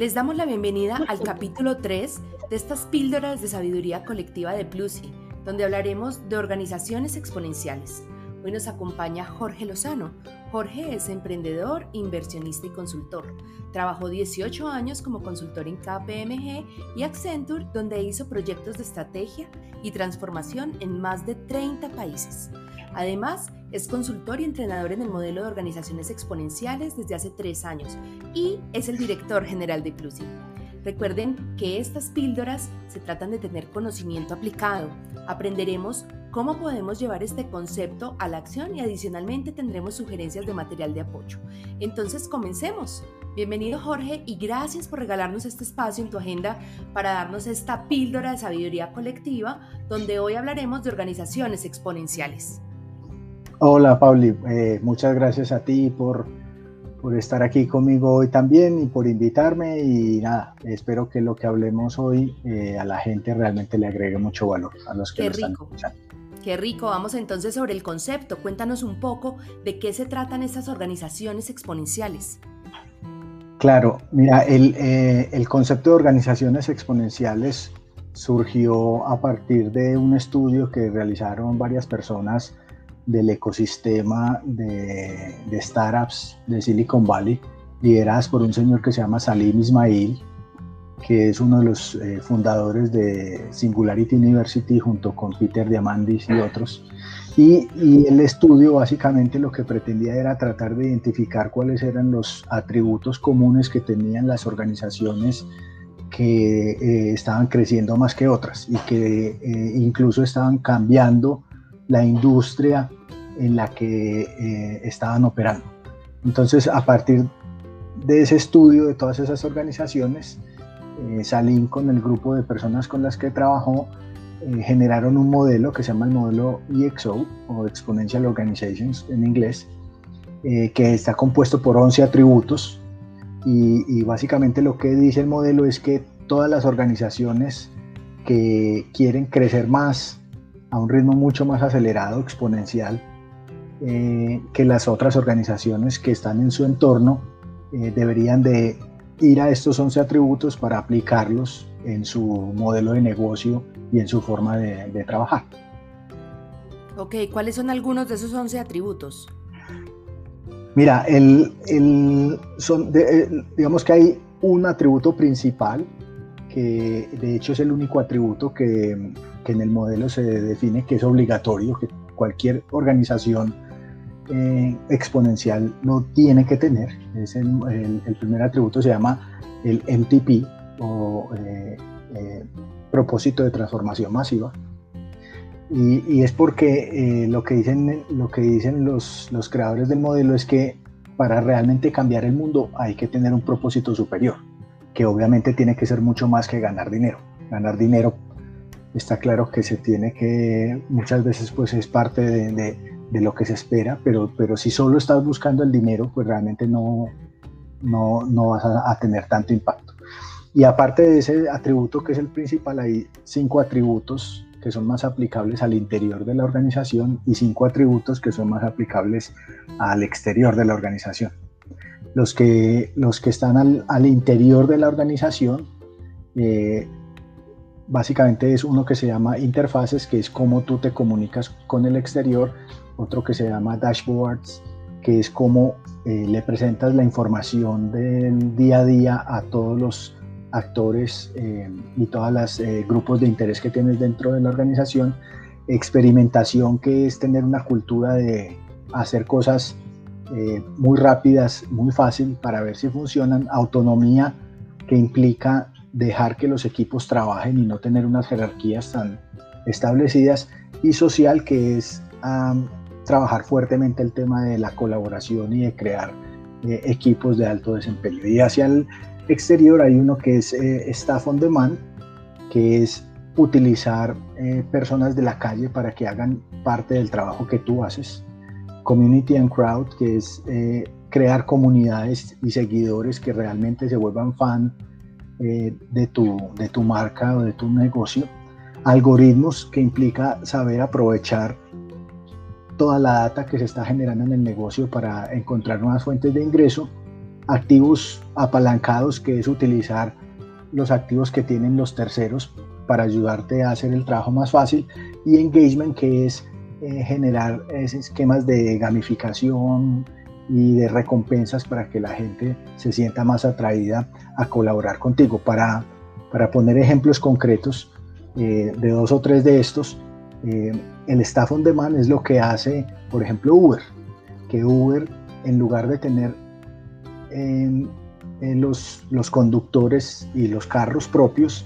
Les damos la bienvenida al capítulo 3 de estas píldoras de sabiduría colectiva de Plusi, donde hablaremos de organizaciones exponenciales. Hoy nos acompaña Jorge Lozano. Jorge es emprendedor, inversionista y consultor. Trabajó 18 años como consultor en KPMG y Accenture, donde hizo proyectos de estrategia y transformación en más de 30 países. Además, es consultor y entrenador en el modelo de organizaciones exponenciales desde hace tres años y es el director general de Plusi. Recuerden que estas píldoras se tratan de tener conocimiento aplicado. Aprenderemos cómo podemos llevar este concepto a la acción y adicionalmente tendremos sugerencias de material de apoyo. Entonces, comencemos. Bienvenido Jorge y gracias por regalarnos este espacio en tu agenda para darnos esta píldora de sabiduría colectiva donde hoy hablaremos de organizaciones exponenciales. Hola Pauli, eh, muchas gracias a ti por, por estar aquí conmigo hoy también y por invitarme y nada, espero que lo que hablemos hoy eh, a la gente realmente le agregue mucho valor a los que Qué lo están rico. escuchando. Qué rico, vamos entonces sobre el concepto. Cuéntanos un poco de qué se tratan estas organizaciones exponenciales. Claro, mira, el, eh, el concepto de organizaciones exponenciales surgió a partir de un estudio que realizaron varias personas del ecosistema de, startups de Silicon Valley, lideradas por un señor que se llama Salim Ismail, que es uno de los eh, fundadores de Singularity University junto con Peter Diamandis y otros. Y, y, el estudio básicamente lo que pretendía era tratar de identificar cuáles eran los atributos comunes que tenían las organizaciones que eh, estaban creciendo más que otras y que eh, incluso estaban cambiando la industria en la que eh, estaban operando. Entonces, a partir de ese estudio de todas esas organizaciones, eh, Salim con el grupo de personas con las que trabajó eh, generaron un modelo que se llama el modelo EXO o Exponential Organizations en inglés, eh, que está compuesto por 11 atributos y, y básicamente lo que dice el modelo es que todas las organizaciones que quieren crecer más a un ritmo mucho más acelerado, exponencial, eh, que las otras organizaciones que están en su entorno eh, deberían de ir a estos 11 atributos para aplicarlos en su modelo de negocio y en su forma de, de trabajar. Ok, ¿cuáles son algunos de esos 11 atributos? Mira, el, el son de, eh, digamos que hay un atributo principal que de hecho es el único atributo que, que en el modelo se define que es obligatorio, que cualquier organización eh, exponencial lo tiene que tener. Es el, primer atributo se llama el MTP o eh, eh, propósito de transformación masiva. Y, es porque lo que dicen, lo que dicen los, los creadores del modelo es que para realmente cambiar el mundo hay que tener un propósito superior, que obviamente tiene que ser mucho más que ganar dinero. Ganar dinero está claro que se tiene que, muchas veces pues es parte de, de lo que se espera, pero, pero si solo estás buscando el dinero, pues realmente no, no, no vas a, tener tanto impacto. Y aparte de ese atributo que es el principal, hay cinco atributos que son más aplicables al interior de la organización y cinco atributos que son más aplicables al exterior de la organización. Los que, los que están al, al interior de la organización, eh, básicamente es uno que se llama interfaces, que es cómo tú te comunicas con el exterior, otro que se llama dashboards, que es cómo eh, le presentas la información del día a día a todos los actores eh, y todos los eh, grupos de interés que tienes dentro de la organización. Experimentación, que es tener una cultura de hacer cosas eh, muy rápidas, muy fácil para ver si funcionan. Autonomía, que implica dejar que los equipos trabajen y no tener unas jerarquías tan establecidas. Y social, que es trabajar fuertemente el tema de la colaboración y de crear eh, equipos de alto desempeño. Y hacia el exterior hay uno que es eh, Staff on Demand, que es utilizar eh, personas de la calle para que hagan parte del trabajo que tú haces. Community and Crowd, que es crear comunidades y seguidores que realmente se vuelvan fan eh, de, tu, de tu marca o de tu negocio. Algoritmos, que implica saber aprovechar toda la data que se está generando en el negocio para encontrar nuevas fuentes de ingreso activos apalancados, que es utilizar los activos que tienen los terceros para ayudarte a hacer el trabajo más fácil, y engagement, que es eh, generar esquemas de gamificación y de recompensas para que la gente se sienta más atraída a colaborar contigo. Para, para poner ejemplos concretos eh, de dos o tres de estos, eh, el staff on demand es lo que hace, por ejemplo, Uber, que Uber, en lugar de tener los, los conductores y los carros propios,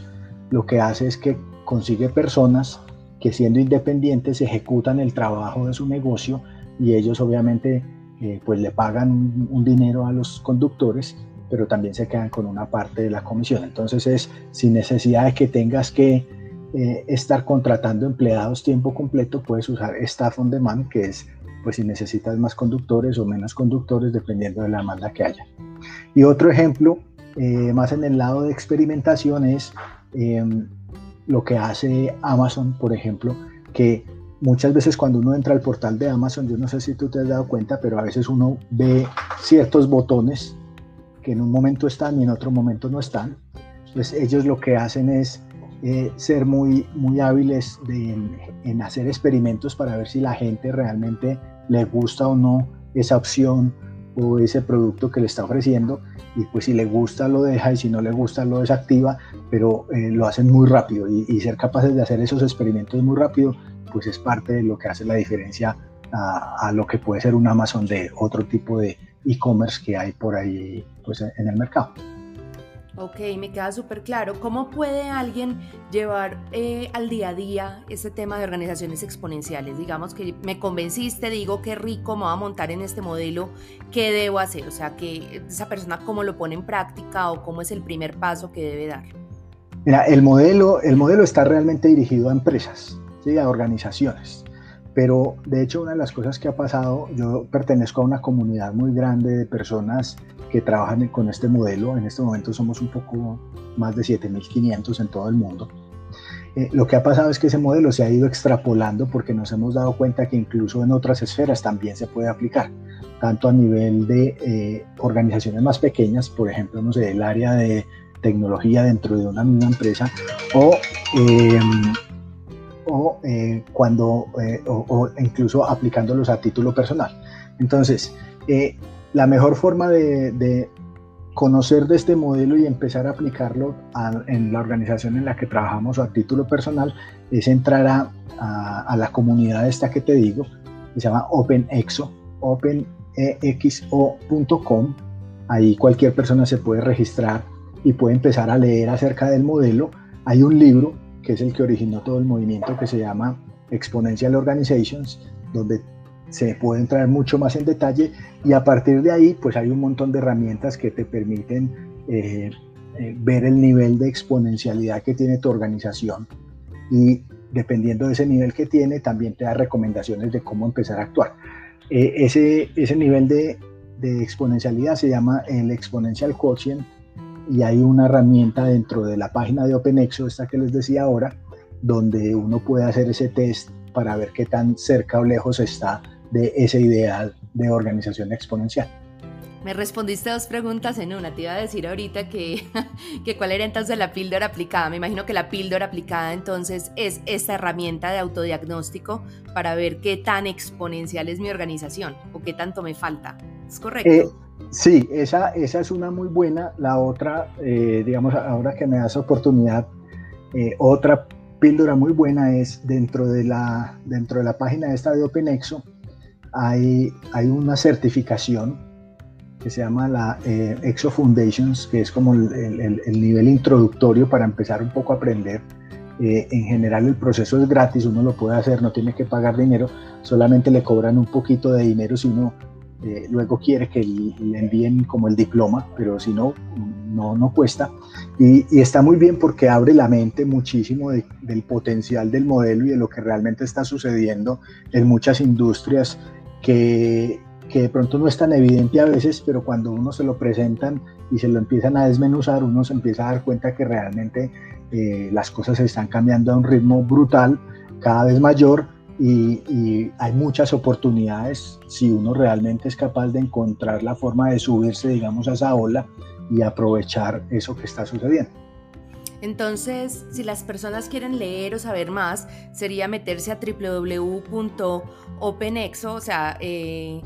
lo que hace es que consigue personas que siendo independientes ejecutan el trabajo de su negocio y ellos obviamente eh, pues le pagan un, dinero a los conductores, pero también se quedan con una parte de la comisión. Entonces es sin necesidad de que tengas que eh, estar contratando empleados tiempo completo, puedes usar Staff on Demand, que es pues si necesitas más conductores o menos conductores dependiendo de la demanda que haya. Y otro ejemplo, eh, más en el lado de experimentación, es lo que hace Amazon, por ejemplo, que muchas veces cuando uno entra al portal de Amazon, yo no sé si tú te has dado cuenta, pero a veces uno ve ciertos botones que en un momento están y en otro momento no están. Pues ellos lo que hacen es eh, ser muy, muy hábiles en hacer experimentos para ver si la gente realmente le gusta o no esa opción o ese producto que le está ofreciendo y pues si le gusta lo deja y si no le gusta lo desactiva, pero eh, lo hacen muy rápido y, ser capaces de hacer esos experimentos muy rápido pues es parte de lo que hace la diferencia a, a lo que puede ser un Amazon de otro tipo de e-commerce que hay por ahí pues en el mercado. Ok, me queda súper claro. ¿Cómo puede alguien llevar eh, al día a día este tema de organizaciones exponenciales? Digamos que me convenciste, digo qué rico me voy a montar en este modelo, ¿qué debo hacer? O sea, que esa persona cómo lo pone en práctica o cómo es el primer paso que debe dar. Mira, el modelo, el modelo está realmente dirigido a empresas, ¿sí? a organizaciones. Pero de hecho una de las cosas que ha pasado, yo pertenezco a una comunidad muy grande de personas que trabajan con este modelo. En este momento somos un poco más de 7.500 en todo el mundo. Eh, lo que ha pasado es que ese modelo se ha ido extrapolando porque nos hemos dado cuenta que incluso en otras esferas también se puede aplicar, tanto a nivel de eh, organizaciones más pequeñas, por ejemplo, no sé, el área de tecnología dentro de una misma empresa, o em, o eh, cuando eh, o, incluso aplicándolos a título personal. Entonces, eh, la mejor forma de, conocer de este modelo y empezar a aplicarlo en la organización en la que trabajamos o a título personal es entrar a, a, la comunidad esta que te digo, que se llama OpenExo, openexo.com. Ahí cualquier persona se puede registrar y puede empezar a leer acerca del modelo. Hay un libro que es el que originó todo el movimiento que se llama Exponential Organizations, donde se puede entrar mucho más en detalle y a partir de ahí pues hay un montón de herramientas que te permiten eh, eh, ver el nivel de exponencialidad que tiene tu organización y dependiendo de ese nivel que tiene también te da recomendaciones de cómo empezar a actuar. Eh, ese, ese nivel de, de exponencialidad se llama el exponential quotient y hay una herramienta dentro de la página de OpenExo, esta que les decía ahora, donde uno puede hacer ese test para ver qué tan cerca o lejos está de ese ideal de organización exponencial. Me respondiste dos preguntas en una. Te iba a decir ahorita que, que cuál era entonces la píldora aplicada. Me imagino que la píldora aplicada entonces es esta herramienta de autodiagnóstico para ver qué tan exponencial es mi organización o qué tanto me falta. ¿Es correcto? Eh, Sí, esa, esa es una muy buena. La otra, eh, digamos, ahora que me das oportunidad, eh, otra píldora muy buena es dentro de la, dentro de la página esta de OpenExo, hay, hay una certificación que se llama la eh, Exo Foundations, que es como el, nivel introductorio para empezar un poco a aprender. en general el proceso es gratis, uno lo puede hacer, no tiene que pagar dinero, solamente le cobran un poquito de dinero si uno eh, luego quiere que le envíen como el diploma, pero si no, no, no cuesta. Y, está muy bien porque abre la mente muchísimo del potencial del modelo y de lo que realmente está sucediendo en muchas industrias que, que de pronto no es tan evidente a veces, pero cuando uno se lo presentan y se lo empiezan a desmenuzar, uno se empieza a dar cuenta que realmente eh, las cosas se están cambiando a un ritmo brutal, cada vez mayor, y, hay muchas oportunidades si uno realmente es capaz de encontrar la forma de subirse, digamos, a esa ola y aprovechar eso que está sucediendo. Entonces, si las personas quieren leer o saber más, sería meterse a www.openexo, o sea, eh,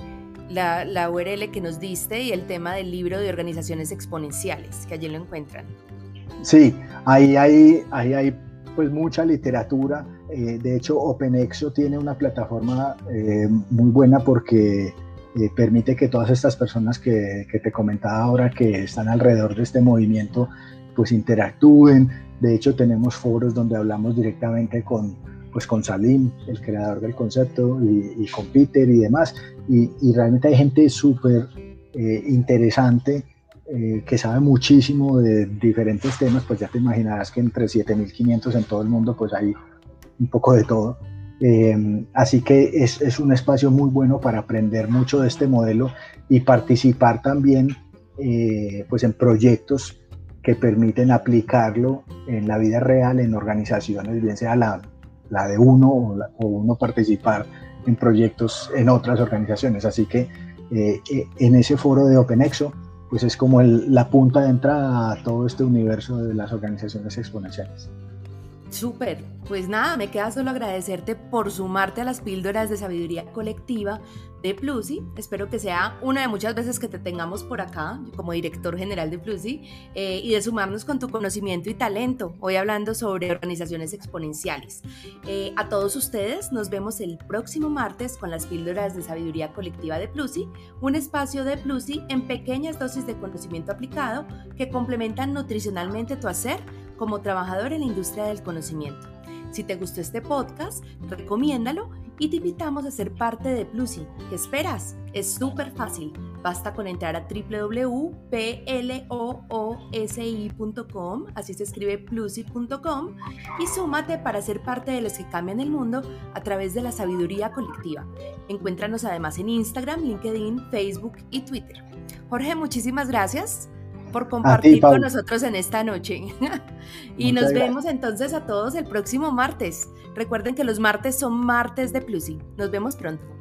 la, la, URL que nos diste y el tema del libro de organizaciones exponenciales, que allí lo encuentran. Sí, ahí hay, ahí hay pues mucha literatura. Eh, de hecho, OpenExo tiene una plataforma eh, muy buena porque eh, permite que todas estas personas que, te comentaba ahora que están alrededor de este movimiento pues interactúen. De hecho, tenemos foros donde hablamos directamente con, pues con Salim, el creador del concepto, y, con Peter y demás. Y, realmente hay gente súper interesante que sabe muchísimo de diferentes temas, pues ya te imaginarás que entre 7.500 en todo el mundo, pues hay un poco de todo. Eh, así que es, es, un espacio muy bueno para aprender mucho de este modelo y participar también eh, pues en proyectos que permiten aplicarlo en la vida real, en organizaciones, bien sea la, la de uno o, o, uno participar en proyectos en otras organizaciones. Así que en ese foro de OpenExo, pues es como la punta de entrada a todo este universo de las organizaciones exponenciales. Súper, pues nada, me queda solo agradecerte por sumarte a las píldoras de sabiduría colectiva de Plusi. Espero que sea una de muchas veces que te tengamos por acá como director general de Plusi eh, y de sumarnos con tu conocimiento y talento, hoy hablando sobre organizaciones exponenciales. Eh, a todos ustedes nos vemos el próximo martes con las píldoras de sabiduría colectiva de Plusi, un espacio de Plusi en pequeñas dosis de conocimiento aplicado que complementan nutricionalmente tu hacer como trabajador en la industria del conocimiento. Si te gustó este podcast, recomiéndalo y te invitamos a ser parte de Plusi. ¿Qué esperas? Es súper fácil. Basta con entrar a www.ploosi.com, así se escribe plusi.com, y súmate para ser parte de los que cambian el mundo a través de la sabiduría colectiva. Encuéntranos además en Instagram, LinkedIn, Facebook y Twitter. Jorge, muchísimas gracias por compartir con nosotros en esta noche. y nos vemos entonces a todos el próximo martes. Recuerden que los martes son martes de Plusi. Nos vemos pronto.